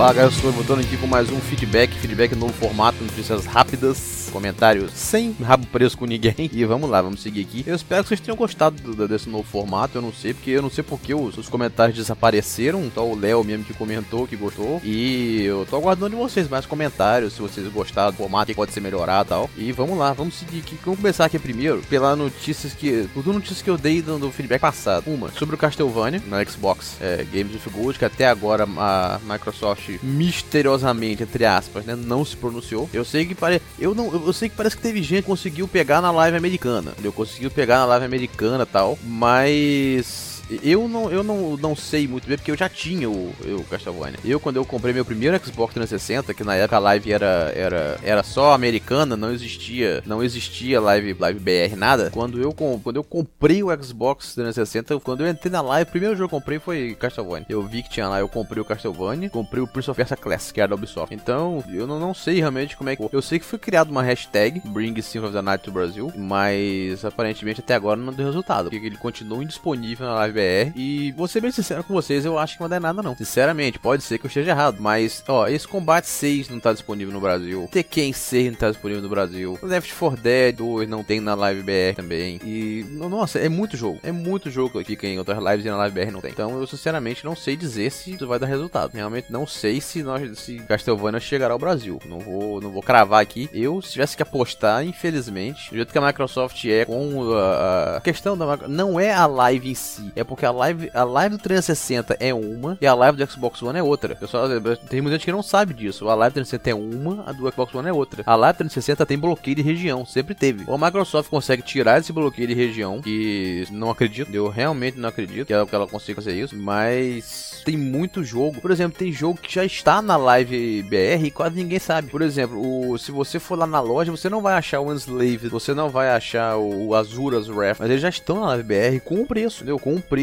Fala galera, eu estou voltando aqui com mais um feedback, feedback no novo formato, notícias rápidas, comentários sem rabo preso com ninguém. E vamos lá, vamos seguir aqui. Eu espero que vocês tenham gostado do, desse novo formato, eu não sei, porque eu não sei porque os, os comentários desapareceram, então o Léo mesmo que comentou, que gostou. E eu tô aguardando de vocês mais comentários, se vocês gostaram do formato, que pode ser melhorado e tal. E vamos lá, vamos seguir aqui. Vamos começar aqui primeiro pela notícias que. Por duas notícias que eu dei do, do feedback passado. Uma, sobre o Castlevania na Xbox é, Games with Gold, que até agora a Microsoft misteriosamente, entre aspas, né, não se pronunciou. Eu sei que parece, eu não, eu sei que parece que teve gente que conseguiu pegar na live americana. Eu conseguiu pegar na live americana, tal, mas eu não, eu não, não sei muito bem, porque eu já tinha o, o Castlevania. Eu, quando eu comprei meu primeiro Xbox 360, que na época a live era, era, era só americana, não existia não existia live, live BR, nada. Quando eu, quando eu comprei o Xbox 360, quando eu entrei na live, o primeiro jogo que eu comprei foi Castlevania. Eu vi que tinha lá, eu comprei o Castlevania, comprei o Prince of Persia Classic, que era da Ubisoft. Então, eu não, não sei realmente como é que... Eu sei que foi criado uma hashtag, Bring Symphony of the Night to Brasil, mas aparentemente até agora não deu resultado, porque ele continua indisponível na live BR. E vou ser bem sincero com vocês, eu acho que não vai dar nada não. Sinceramente, pode ser que eu esteja errado, mas ó, esse Combate 6 não tá disponível no Brasil. Tekken 6 não tá disponível no Brasil. Left 4 Dead 2 não tem na Live BR também. E nossa, é muito jogo. É muito jogo que fica em outras lives e na Live BR não tem. Então eu sinceramente não sei dizer se isso vai dar resultado. Realmente não sei se nós se Castlevania chegará ao Brasil. Não vou não vou cravar aqui. Eu se tivesse que apostar, infelizmente, do jeito que a Microsoft é com a, a questão da não é a live em si, é porque a live, a live do 360 é uma e a live do Xbox One é outra. Pessoal, tem muita gente que não sabe disso. A live do 360 é uma, a do Xbox One é outra. A live do 360 tem bloqueio de região, sempre teve. Ou a Microsoft consegue tirar esse bloqueio de região, que não acredito, eu realmente não acredito que ela, que ela consiga fazer isso, mas tem muito jogo. Por exemplo, tem jogo que já está na live BR e quase ninguém sabe. Por exemplo, o, se você for lá na loja, você não vai achar o Enslave, você não vai achar o Azuras Wrath, mas eles já estão na live BR com o preço, entendeu? Com um preço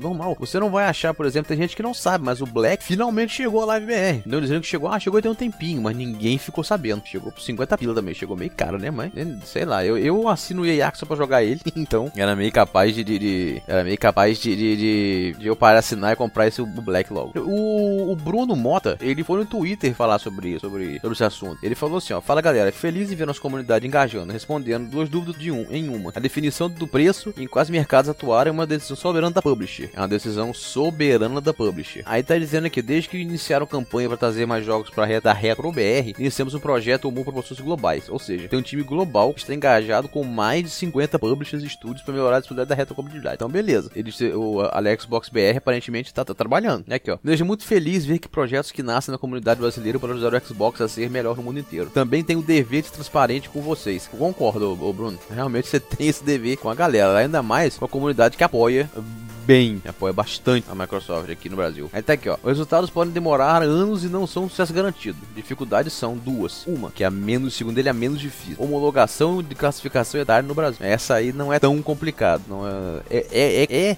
normal. Você não vai achar, por exemplo, tem gente que não sabe, mas o Black finalmente chegou à Live BR. Não dizendo que chegou, ah, chegou tem um tempinho, mas ninguém ficou sabendo. Chegou por 50 pila também, chegou meio caro, né, mas sei lá, eu, eu assino o EA só pra jogar ele, então era meio capaz de, de, de era meio capaz de, de, de, eu parar assinar e comprar esse Black logo. O, o Bruno Mota, ele foi no Twitter falar sobre sobre, sobre esse assunto. Ele falou assim, ó, fala galera, feliz em ver nossa comunidade engajando, respondendo duas dúvidas de um em uma. A definição do preço em quais mercados atuar é uma decisão soberana da publisher. É uma decisão soberana da publisher. Aí tá dizendo aqui, desde que iniciaram campanha para trazer mais jogos para da Retro BR, iniciamos um projeto comum para proporções globais. Ou seja, tem um time global que está engajado com mais de 50 publishers e estúdios para melhorar a disponibilidade da retrocompatibilidade. Então, beleza. Ele, o Alex Box BR aparentemente está tá trabalhando. Aqui, ó. Me muito feliz ver que projetos que nascem na comunidade brasileira para ajudar o Xbox a ser melhor no mundo inteiro. Também tenho o dever de ser transparente com vocês. Eu concordo, Bruno. Realmente você tem esse dever com a galera. Ainda mais com a comunidade que apoia bem, apoia bastante a Microsoft aqui no Brasil. Aí tá aqui, ó. Os resultados podem demorar anos e não são um sucesso garantido. Dificuldades são duas. Uma, que é a menos, segundo ele, é a menos difícil. Homologação de classificação etária no Brasil. Essa aí não é tão complicado. Não é, é, é, é, é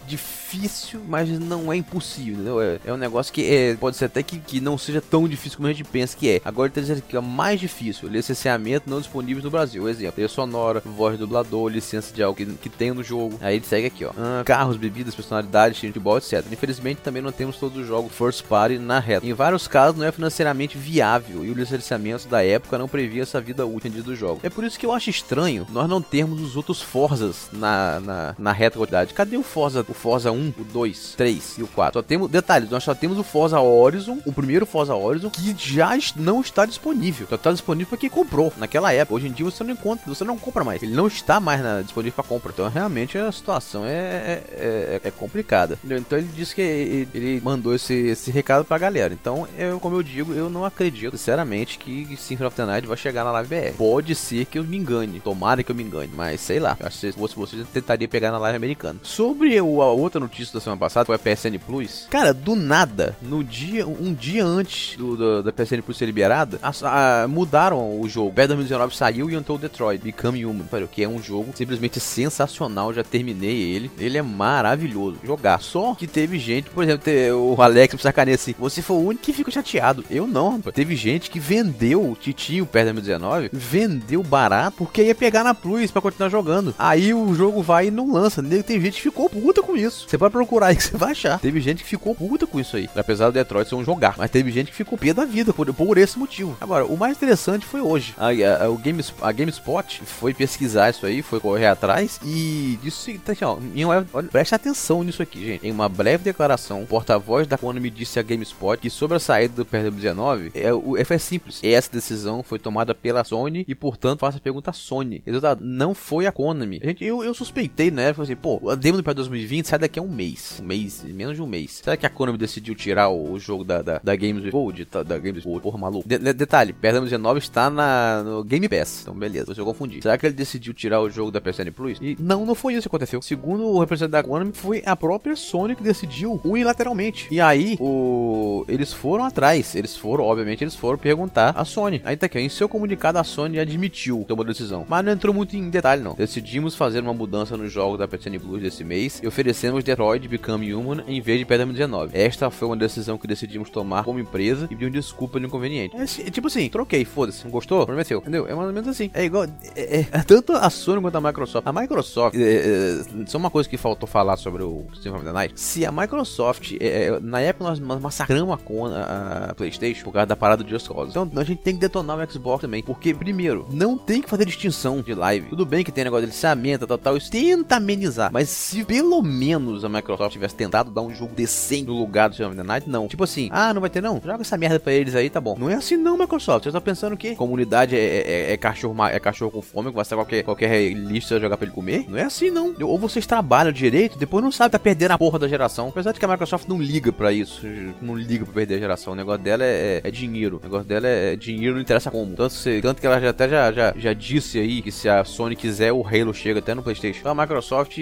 difícil, mas não é impossível, entendeu? É, é um negócio que é, pode ser até que, que não seja tão difícil como a gente pensa que é. Agora ele tá dizendo que é mais difícil. Licenciamento não disponível no Brasil. Exemplo, trilha sonora, voz do dublador, licença de algo que, que tem no jogo. Aí ele segue aqui, ó. Ah, carros, bebidas, personagens personalidade, time de futebol, etc. Infelizmente, também não temos todos os jogos first party na reta. Em vários casos, não é financeiramente viável e o licenciamento da época não previa essa vida útil do jogo. É por isso que eu acho estranho nós não termos os outros Forzas na, na, na reta quantidade. Cadê o Forza, o Forza 1, o 2, 3 e o 4? Só temos, detalhes, nós só temos o Forza Horizon, o primeiro Forza Horizon, que já não está disponível. Só está disponível para quem comprou naquela época. Hoje em dia você não encontra, você não compra mais. Ele não está mais na, disponível para compra. Então realmente a situação é, é, é, é complicada. Então ele disse que ele, ele mandou esse, esse recado pra galera. Então, eu, como eu digo, eu não acredito, sinceramente, que Symphony of the Night vai chegar na live BR. Pode ser que eu me engane. Tomara que eu me engane. Mas sei lá. acho que se fosse você, eu tentaria pegar na live americana. Sobre o, a outra notícia da semana passada, foi a PSN Plus. Cara, do nada, no dia, um dia antes do, do da PSN Plus ser liberada, a, a, mudaram o jogo. Bad 2019 saiu e entrou Detroit, Become Human. Que é um jogo simplesmente sensacional. Já terminei ele. Ele é maravilhoso. Jogar só que teve gente, por exemplo, o Alex me sacaneia assim, você foi o único que ficou chateado. Eu não, rapaz. Teve gente que vendeu o Titinho da 2019, vendeu barato porque ia pegar na Plus pra continuar jogando. Aí o jogo vai e não lança. Tem gente que ficou puta com isso. Você pode procurar aí que você vai achar. Teve gente que ficou puta com isso aí. Apesar do Detroit ser um jogar. Mas teve gente que ficou pé da vida por, por esse motivo. Agora, o mais interessante foi hoje. A, a, o Game, a GameSpot foi pesquisar isso aí, foi correr atrás e disse. Tá aqui, ó, olha, preste atenção nisso aqui, gente. Em uma breve declaração, o porta-voz da Konami disse a GameSpot que sobre a saída do PRW19 é, o, é, simples. Essa decisão foi tomada pela Sony e, portanto, faça a pergunta à Sony. Resultado, não foi a Konami. Gente, eu, eu suspeitei, né? Falei assim, pô, a demo do PS 2020 sai daqui a um mês. Um mês, menos de um mês. Será que a Konami decidiu tirar o, o jogo da, da, da Games Gold? Da, da Games Gold, porra, maluco. De, de, detalhe, PS 19 está na, no Game Pass. Então, beleza, você eu confundi. Será que ele decidiu tirar o jogo da PSN Plus? E não, não foi isso que aconteceu. Segundo o representante da Konami, foi a própria Sony que decidiu unilateralmente. E aí, o... eles foram atrás. Eles foram, obviamente, eles foram perguntar à Sony. Aí tá aqui, em seu comunicado, a Sony admitiu tomou a decisão. Mas não entrou muito em detalhe, não. Decidimos fazer uma mudança no jogo da PSN Plus desse mês e oferecemos Detroit Become Human em vez de PSN 19. Esta foi uma decisão que decidimos tomar como empresa e pedimos desculpa pelo inconveniente. É, tipo assim, troquei, foda-se. Gostou? É seu. Entendeu? É mais ou menos assim. É igual. É, é, tanto a Sony quanto a Microsoft. A Microsoft. É, é, só uma coisa que faltou falar sobre o System of the Night. Se a Microsoft. É, é, na época nós massacramos a, a, PlayStation por causa da parada do Just Cause. Então a gente tem que detonar o Xbox também. Porque, primeiro, não tem que fazer distinção de live. Tudo bem que tem negócio de licenciamento, tal, tal. Isso tenta amenizar. Mas se pelo menos a Microsoft tivesse tentado dar um jogo decente no lugar do System of the Night, não. Tipo assim, ah, não vai ter não? Joga essa merda pra eles aí, tá bom. Não é assim não, Microsoft. Você tá pensando que comunidade é, é, é cachorro, é cachorro com fome, que vai ser qualquer, qualquer lista jogar pra ele comer? Não é assim não. Ou vocês trabalham direito, depois não sabe tá perdendo a porra da geração. Apesar de que a Microsoft não liga pra isso. Não liga pra perder a geração. O negócio dela é, é, é dinheiro. O negócio dela é, é, dinheiro, não interessa como. Tanto, se, tanto que ela já, até já, já, já disse aí que se a Sony quiser, o Halo chega até no Playstation. Então a Microsoft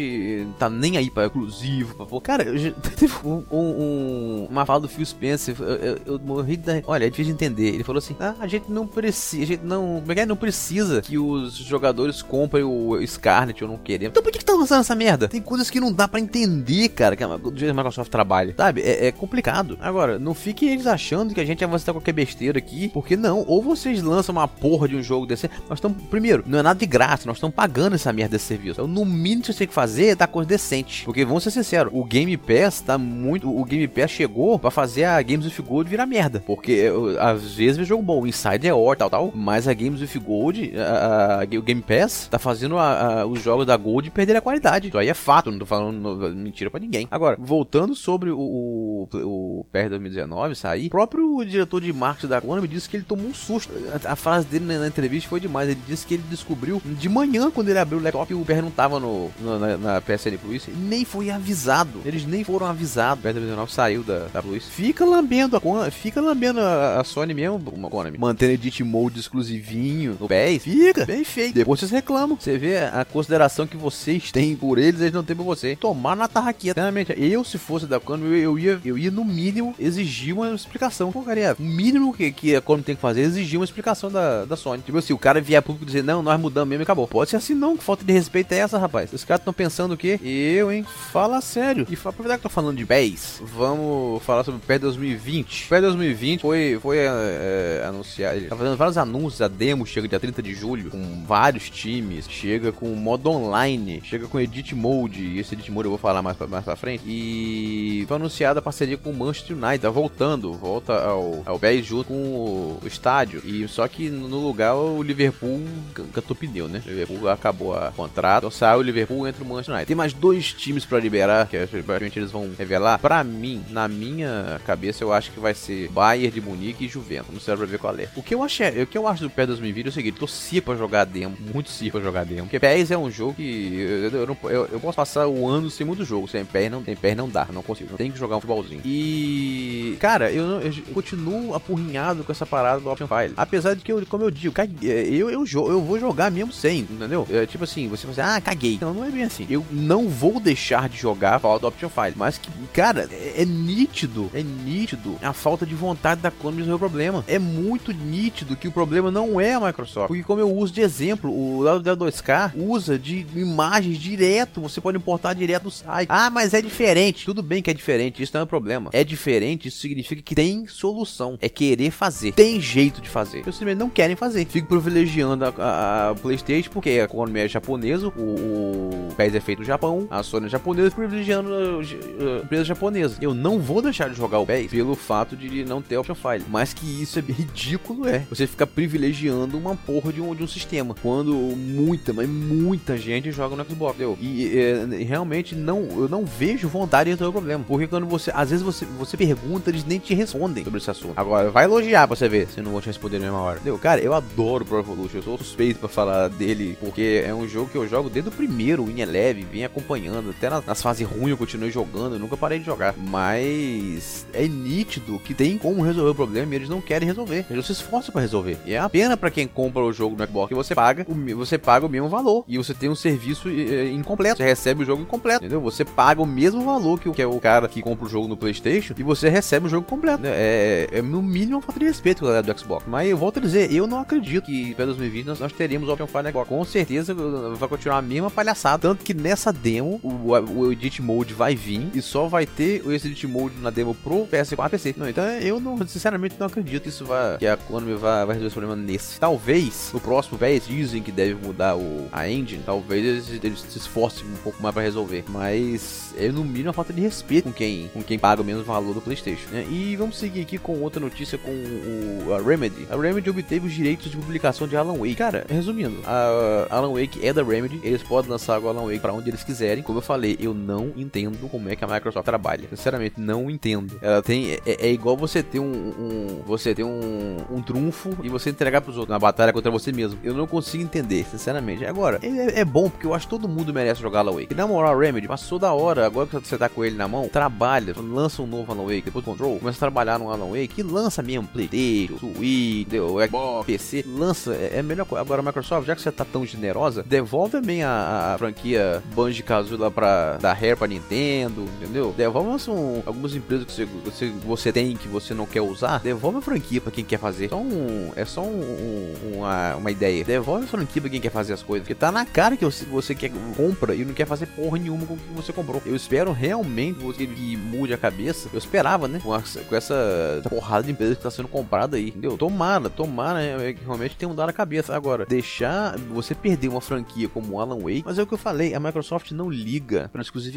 tá nem aí pra exclusivo. Pra... Cara, teve um, um, uma fala do Phil Spencer. Eu, eu, eu morri da. Olha, é difícil de entender. Ele falou assim: ah, a gente não precisa. A gente não. É é? Não precisa que os jogadores comprem o Scarlet ou não queremos. Então por que, que tá lançando essa merda? Tem coisas que não dá pra entender, cara, que a, do jeito que a Microsoft trabalha. Sabe? É, é, complicado. Agora, não fiquem eles achando que a gente vai avançar qualquer besteira aqui. Porque não. Ou vocês lançam uma porra de um jogo desse. Nós estamos. Primeiro, não é nada de graça. Nós estamos pagando essa merda desse serviço. Então, no mínimo que você tem que fazer é dar coisa decente. Porque vamos ser sinceros, o Game Pass tá muito. O Game Pass chegou pra fazer a Games with Gold virar merda. Porque às vezes vê jogo bom, o Inside é or, tal, tal. Mas a Games with Gold, a, a, o Game Pass, tá fazendo a, os jogos da Gold perder a qualidade. Isso aí é fato, não tô falando mentira pra ninguém. Agora, voltando sobre o, o, o PR 2019 sair, o próprio diretor de marketing da Konami disse que ele tomou um susto. A, frase dele na, na, entrevista foi demais. Ele disse que ele descobriu de manhã, quando ele abriu o laptop, o PR não tava no, no na, na, PSN Plus. Nem foi avisado. Eles nem foram avisados. O PR 2019 saiu da, da Plus. Fica lambendo a Konami, fica lambendo a, a Sony mesmo, uma Konami. Mantendo Edit Mode exclusivinho no PES. Fica, bem feito. Depois vocês reclamam. Você vê a consideração que vocês têm por eles, eles não têm por você. Tomar na tarraquinha. Realmente, eu, se fosse da Konami, eu, eu, ia, eu ia no mínimo exigir uma explicação. Pô, cara, o mínimo que, que a Konami tem que fazer é exigir uma explicação da, da Sony. Tipo assim, o cara vier público dizer, não, nós mudamos mesmo e acabou. Pode ser assim não, que falta de respeito é essa, rapaz. Os caras estão pensando o quê? Eu, hein? Fala sério. E aproveitar que tô falando de PES, vamos falar sobre o PES 2020. O PES 2020 foi, foi é, anunciado, ele tá fazendo vários anúncios, a demo chega dia 30 de julho, com vários times, chega com modo online, chega com Edit Mode, e esse Edit Mode eu vou falar mais pra, mais pra frente, e foi anunciada a parceria com o Manchester United, tá voltando, volta ao, ao PES junto com o, estádio, e só que no lugar o Liverpool cantou pneu, né? O Liverpool acabou a contrato, então sai o Liverpool entra o Manchester United. Tem mais dois times para liberar, que provavelmente eles vão revelar. Para mim, na minha cabeça, eu acho que vai ser Bayern de Munique e Juventus. Não sei pra ver qual é. O que eu achei, o que eu acho do PES 2020 é o seguinte, tô pra jogar demo, muito cia pra jogar demo. Porque PES é um jogo que eu, eu, não, eu, eu posso passar o ano sem muito jogo, sem PES não, tem PES não dá, não consigo. Tem que jogar um futebolzinho. E cara, eu, eu, continuo apurrinhado com essa parada do Option File. Apesar de que eu, como eu digo, eu, eu, eu, eu vou jogar mesmo sem, entendeu? É, tipo assim, você fala assim, ah, caguei. Não, não é bem assim. Eu não vou deixar de jogar Fallout Option File, mas que, cara, é, é, nítido, é nítido a falta de vontade da Konami resolver o problema. É muito nítido que o problema não é a Microsoft. Porque como eu uso de exemplo, o lado da 2K usa de imagens direto, você pode importar direto no site. Ah, mas é diferente. Tudo bem que é diferente, isso não é um problema. É diferente, isso significa que tem solução. É querer fazer. Tem jeito de fazer. Eles simplesmente não querem fazer. Fico privilegiando a, a, a PlayStation porque a Konami é japonesa, o, o PES é feito no Japão, a Sony é japonesa, privilegiando uh, empresas japonesas. Eu não vou deixar de jogar o PES pelo fato de não ter option file. Mas que isso é ridículo, é. Você ficar privilegiando uma porra de um, de um sistema. Quando muita, mas muita gente joga no Xbox, entendeu? E é, realmente não, eu não vejo vontade de resolver o problema. Porque quando você, às vezes você, você pergunta, eles nem te respondem sobre esse assunto. Agora, vai elogiar pra você ver se não vou te responder na mesma hora. Entendeu? Cara, eu adoro Pro Evolution. Eu sou suspeito pra falar dele, porque é um jogo que eu jogo desde o primeiro, em Eleve, vim acompanhando. Até nas, nas fases ruins eu continuei jogando, eu nunca parei de jogar. Mas é nítido que tem como resolver o problema e eles não querem resolver. Eles se esforçam para resolver. E é a pena para quem compra o jogo no Xbox que você paga, o, você paga o mesmo valor e você tem um serviço é, incompleto. Você recebe o jogo incompleto, entendeu? Você paga o mesmo valor que, que é o cara que compra o jogo no PlayStation e você recebe o jogo completo. Né? É, é no mínimo uma falta de respeito com a galera do Xbox. Mas eu volto a dizer, eu não acredito que para 2020 nós, nós teríamos o Open Fire Xbox. Com certeza vai continuar a mesma palhaçada. Tanto que nessa demo o, o Edit Mode vai vir e só vai ter esse Edit Mode na demo pro PS4 e PC. Não, então eu não, sinceramente não acredito que isso vai, que a Konami vai, vai resolver esse problema nesse. Talvez no próximo PS dizem que deve mudar o, a engine, talvez eles, eles se esforcem um pouco mais para resolver. Mas é no mínimo uma falta de respeito com quem, com quem paga o mesmo valor do PlayStation. Né? E vamos seguir aqui com outra notícia com o, a Remedy. A Remedy obteve os direitos de publicação de Alan Wake. Cara, resumindo, a Alan Wake é da Remedy, eles podem lançar o Alan Wake para onde eles quiserem. Como eu falei, eu não entendo como é que a Microsoft trabalha. Sinceramente, não entendo. Ela tem é, é igual você ter um, um, você ter um, um trunfo e você entregar pros outros na batalha contra você mesmo. Eu não consigo entender, sinceramente. Agora, é, é bom porque eu acho que todo mundo merece jogar Alan Wake. E na moral, Remedy passou da hora. Agora que você tá com ele na mão, trabalha, lança um novo Alan Wake, depois Control, começa a trabalhar no Alan Wake e lança mesmo PlayStation, Switch, Xbox, PC, lança. É, é melhor coisa. Agora, Microsoft, já que você tá tão generosa, devolve também a, a franquia Banjo-Kazooie lá pra da Rare pra Nintendo, entendeu? Devolve um, algumas empresas que você, você, tem que você não quer usar, devolve a franquia pra quem quer fazer. Só um, é só um, um, uma, uma ideia. Devolve a franquia pra quem quer fazer as coisas. Porque tá na cara que você, você quer, compra e não quer fazer porra nenhuma com o que você comprou. Eu espero realmente que mude a cabeça. Eu esperava, né? Com, a, com essa, porrada de empresas que tá sendo comprada aí, entendeu? Tomara, tomara é, que realmente tenha mudado a cabeça. Agora, deixar você perder uma franquia como Alan Wake, mas é o que eu falei, a Microsoft não liga pra exclusividade.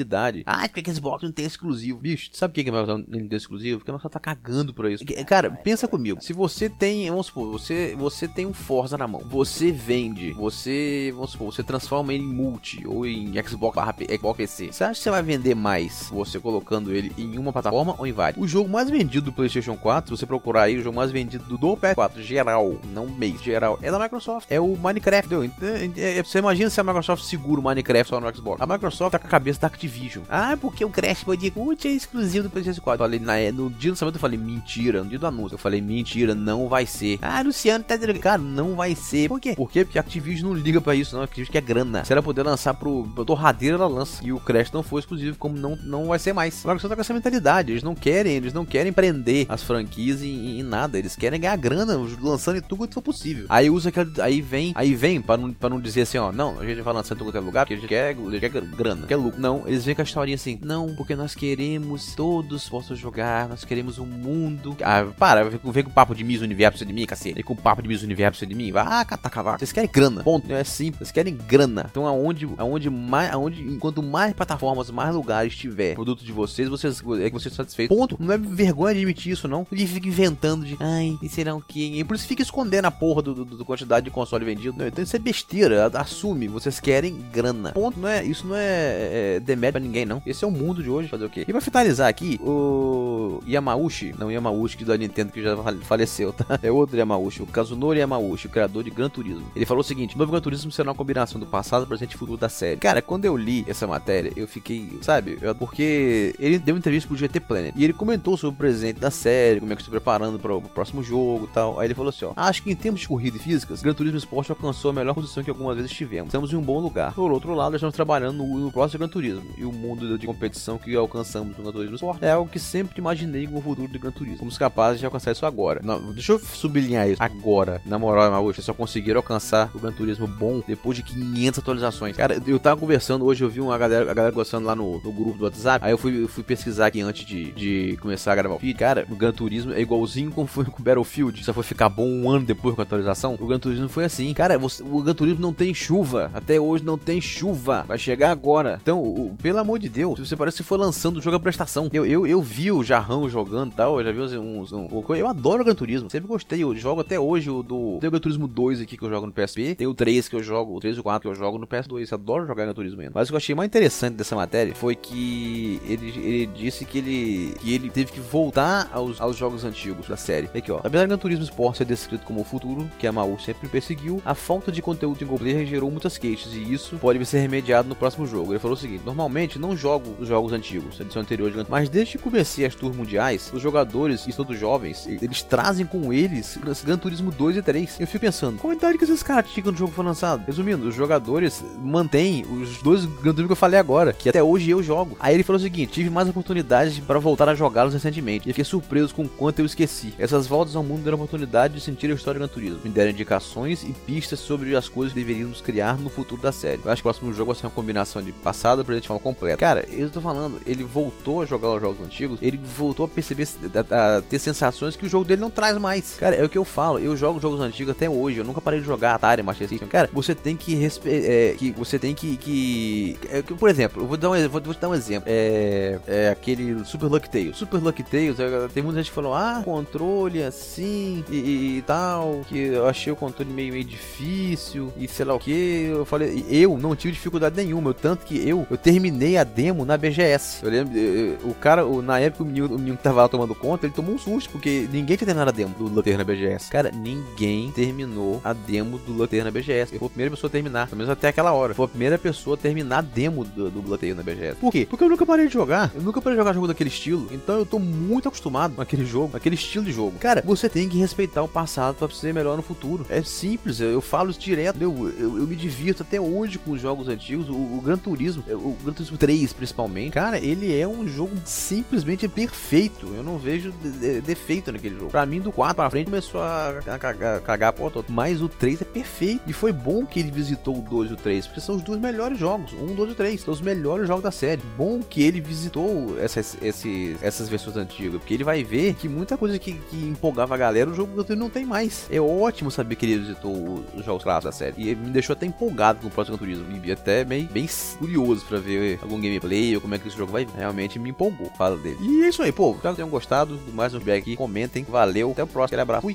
Ah, porque a Xbox não tem exclusivo. Bicho, sabe por que a Microsoft não tem exclusivo? Porque a Microsoft tá cagando por isso. Cara, pensa comigo. Se você tem, vamos supor, você, você tem um Forza na mão, você vende, você, vamos supor, você transforma ele em multi ou em Xbox barra Xbox PC. Você acha que você vai vender mais você colocando ele em uma plataforma ou em várias? O jogo mais vendido do PlayStation 4, se você procurar aí, o jogo mais vendido do PS4 geral, não mês, geral, é da Microsoft. É o Minecraft, entendeu? É, é, você imagina se a Microsoft segura o Minecraft só no Xbox. A Microsoft tá com a cabeça da Activision. Ah, porque o Crash Bandicoot é exclusivo do PlayStation 4. Eu falei, na, no dia do lançamento eu falei, mentira. No dia do anúncio eu falei, mentira, não vai ser. Ah, Luciano tá dizendo, cara, não vai ser. Por quê? Por quê? Porque a Activision não liga pra isso, não. A Activision quer grana. Se ela puder lançar pro, pro torradeira, ela lança. E o Crash não foi exclusivo, como não, não vai ser mais. A Microsoft tá com essa mentalidade. Eles não querem, eles não querem prender as franquias em, em nada. Eles querem ganhar grana lançando em tudo quanto for possível. Aí usa aquele. Aí vem, aí vem, pra não, pra não dizer assim, ó, não, a gente vai lançar em tudo quanto é lugar, porque a gente quer, quer grana, quer lucro. Não, eles vêm com a historinha assim, não, porque nós queremos todos possam jogar, nós queremos um mundo. Ah, para, vem com o papo de Miss Universo de mim, cacete. Vem com o papo de Miss Universo de mim, vai, ah, catar cavaco. Vocês querem grana, ponto. É simples, vocês querem grana. Então aonde, aonde mais, aonde, enquanto mais plataformas, mais lugares tiver produto de vocês, vocês é que vocês estão satisfeitos. Ponto. Não é vergonha admitir isso, não. Ele fica inventando de, ai, e será o quê? E por isso fica escondendo a porra do, do, do quantidade de console vendido. Não, então isso é besteira. Assume, vocês querem grana. Ponto. Não é, isso não é, é demérito pra ninguém, não. Esse é o mundo de hoje. Fazer o quê? E pra finalizar aqui, o Yamauchi, não Yamauchi que da Nintendo que já faleceu, tá? É outro Yamauchi, o Kazunori Yamauchi, o criador de Gran Turismo. Ele falou o seguinte: Novo Gran Turismo será uma combinação do passado, presente e futuro da série. Cara, quando eu li essa matéria, eu fiquei, sabe? Eu, porque ele deu uma entrevista pro GT Planet e ele comentou sobre o presente da série, como é que estou preparando para o próximo jogo e tal. Aí ele falou assim: ó, acho que em termos de corrida e físicas, Gran Turismo Sport alcançou a melhor posição que algumas vezes tivemos. Estamos em um bom lugar. Por outro lado, estamos trabalhando no, no próximo Gran Turismo e o mundo de competição que alcançamos no Gran Turismo Sport é algo que sempre imaginei com o futuro do Gran Turismo. Fomos capazes de alcançar isso agora. Não, deixa eu sublinhar isso. Agora, na moral, Maúcho, só conseguiram alcançar o Gran Turismo bom depois de 500 atualizações. Cara, eu tava conversando hoje, eu vi uma galera, a galera gostando lá no, no grupo do WhatsApp. Aí eu fui, eu fui pesquisar aqui antes de, de começar a gravar o vídeo. Cara, o Gran Turismo é igualzinho como foi com o Battlefield. Só foi ficar bom um ano depois com a atualização. O Gran Turismo foi assim. Cara, você, o Gran Turismo não tem chuva. Até hoje não tem chuva. Vai chegar agora. Então, o, pelo amor de Deus, você parece que foi lançando o jogo à prestação. Eu, eu, eu vi o Jarrão jogando e tal, eu já vi uns, uns, eu adoro o Gran Turismo, sempre gostei, eu jogo até hoje o do, tem o Gran Turismo 2 aqui que eu jogo no PSP, tem o 3 que eu jogo, o 3 e o 4 que eu jogo no PS2, eu adoro jogar Gran Turismo mesmo. Mas o que eu achei mais interessante dessa matéria foi que ele, ele disse que ele, que ele teve que voltar aos, aos jogos antigos da série. Aqui ó, apesar do Gran Turismo Sport ser descrito como o futuro, que a Maú sempre perseguiu, a falta de conteúdo em player gerou muitas queixas e isso pode ser remediado no próximo jogo. Ele falou o seguinte: normalmente não jogo os jogos antigos, a edição anterior de mas desde que comecei as tours mundiais, os jogadores, e todos jovens, eles trazem com eles Gran Turismo 2 e 3. Eu fico pensando, qual idade que esses caras tinham quando o jogo foi lançado? Resumindo, os jogadores mantêm os dois Gran Turismo que eu falei agora, que até hoje eu jogo. Aí ele falou o seguinte: tive mais oportunidades para voltar a jogá-los recentemente e fiquei surpreso com quanto eu esqueci. Essas voltas ao mundo deram a oportunidade de sentir a história do Gran Turismo, me deram indicações e pistas sobre as coisas que deveríamos criar no futuro da série. Eu acho que o próximo jogo vai ser uma combinação de passado e presente de forma completa. Cara, eu tô falando, ele voltou a jogar os jogos antigos, ele voltou a perceber, a, a, ter sensações que o jogo dele não traz mais. Cara, é o que eu falo, eu jogo jogos antigos até hoje, eu nunca parei de jogar Atari, Master System. Cara, você tem que é, que você tem que, que, é, que, por exemplo, eu vou dar um, vou, vou te dar um exemplo, é, é aquele Super Lucky Tales. Super Lucky Tales, é, tem muita gente que falou, ah, controle assim e, e, tal, que eu achei o controle meio meio difícil e sei lá o que. Eu falei, eu não tive dificuldade nenhuma, eu, tanto que eu eu terminei a demo na BGS. Eu lembro, eu, o cara, o, na época o menino, o menino que tava lá tomando conta, ele tomou um susto porque ninguém tinha terminado a demo do Luther na BGS. Cara, ninguém terminou a demo do Luther na BGS. Eu fui a primeira pessoa a terminar, pelo menos até aquela hora. Foi a primeira pessoa a terminar a demo do, do na BGS. Por quê? Porque eu nunca parei de jogar. Eu nunca parei de jogar jogo daquele estilo. Então eu tô muito acostumado com aquele jogo, com aquele estilo de jogo. Cara, você tem que respeitar o passado para ser melhor no futuro. É simples, eu, eu falo isso direto. Eu, eu, eu, me divirto até hoje com os jogos antigos. O, o Gran Turismo, o Gran Turismo 3 principalmente. Cara, ele é um jogo simplesmente perfeito. Eu não vejo de, de, defeito naquele jogo. Pra mim, do 4 pra frente começou a, cagar, cagar a porta. Mas o 3 é perfeito. E foi bom que ele visitou o 2 e o 3, porque são os dois melhores jogos. Um, 2 e 3. São os melhores jogos da série. Bom que ele visitou essas, esses, essas versões antigas, porque ele vai ver que muita coisa que, que empolgava a galera, o jogo não tem mais. É ótimo saber que ele visitou os jogos clássicos da série. E me deixou até empolgado com o próximo Turismo. E até bem, bem curioso pra ver algum gameplay ou como é que esse jogo vai. Realmente me empolgou. Fala dele. E é isso aí, pô. Espero que tenham gostado do mais um feedback aqui. Comentem. Valeu. Até o próximo. Aquele abraço. Fui.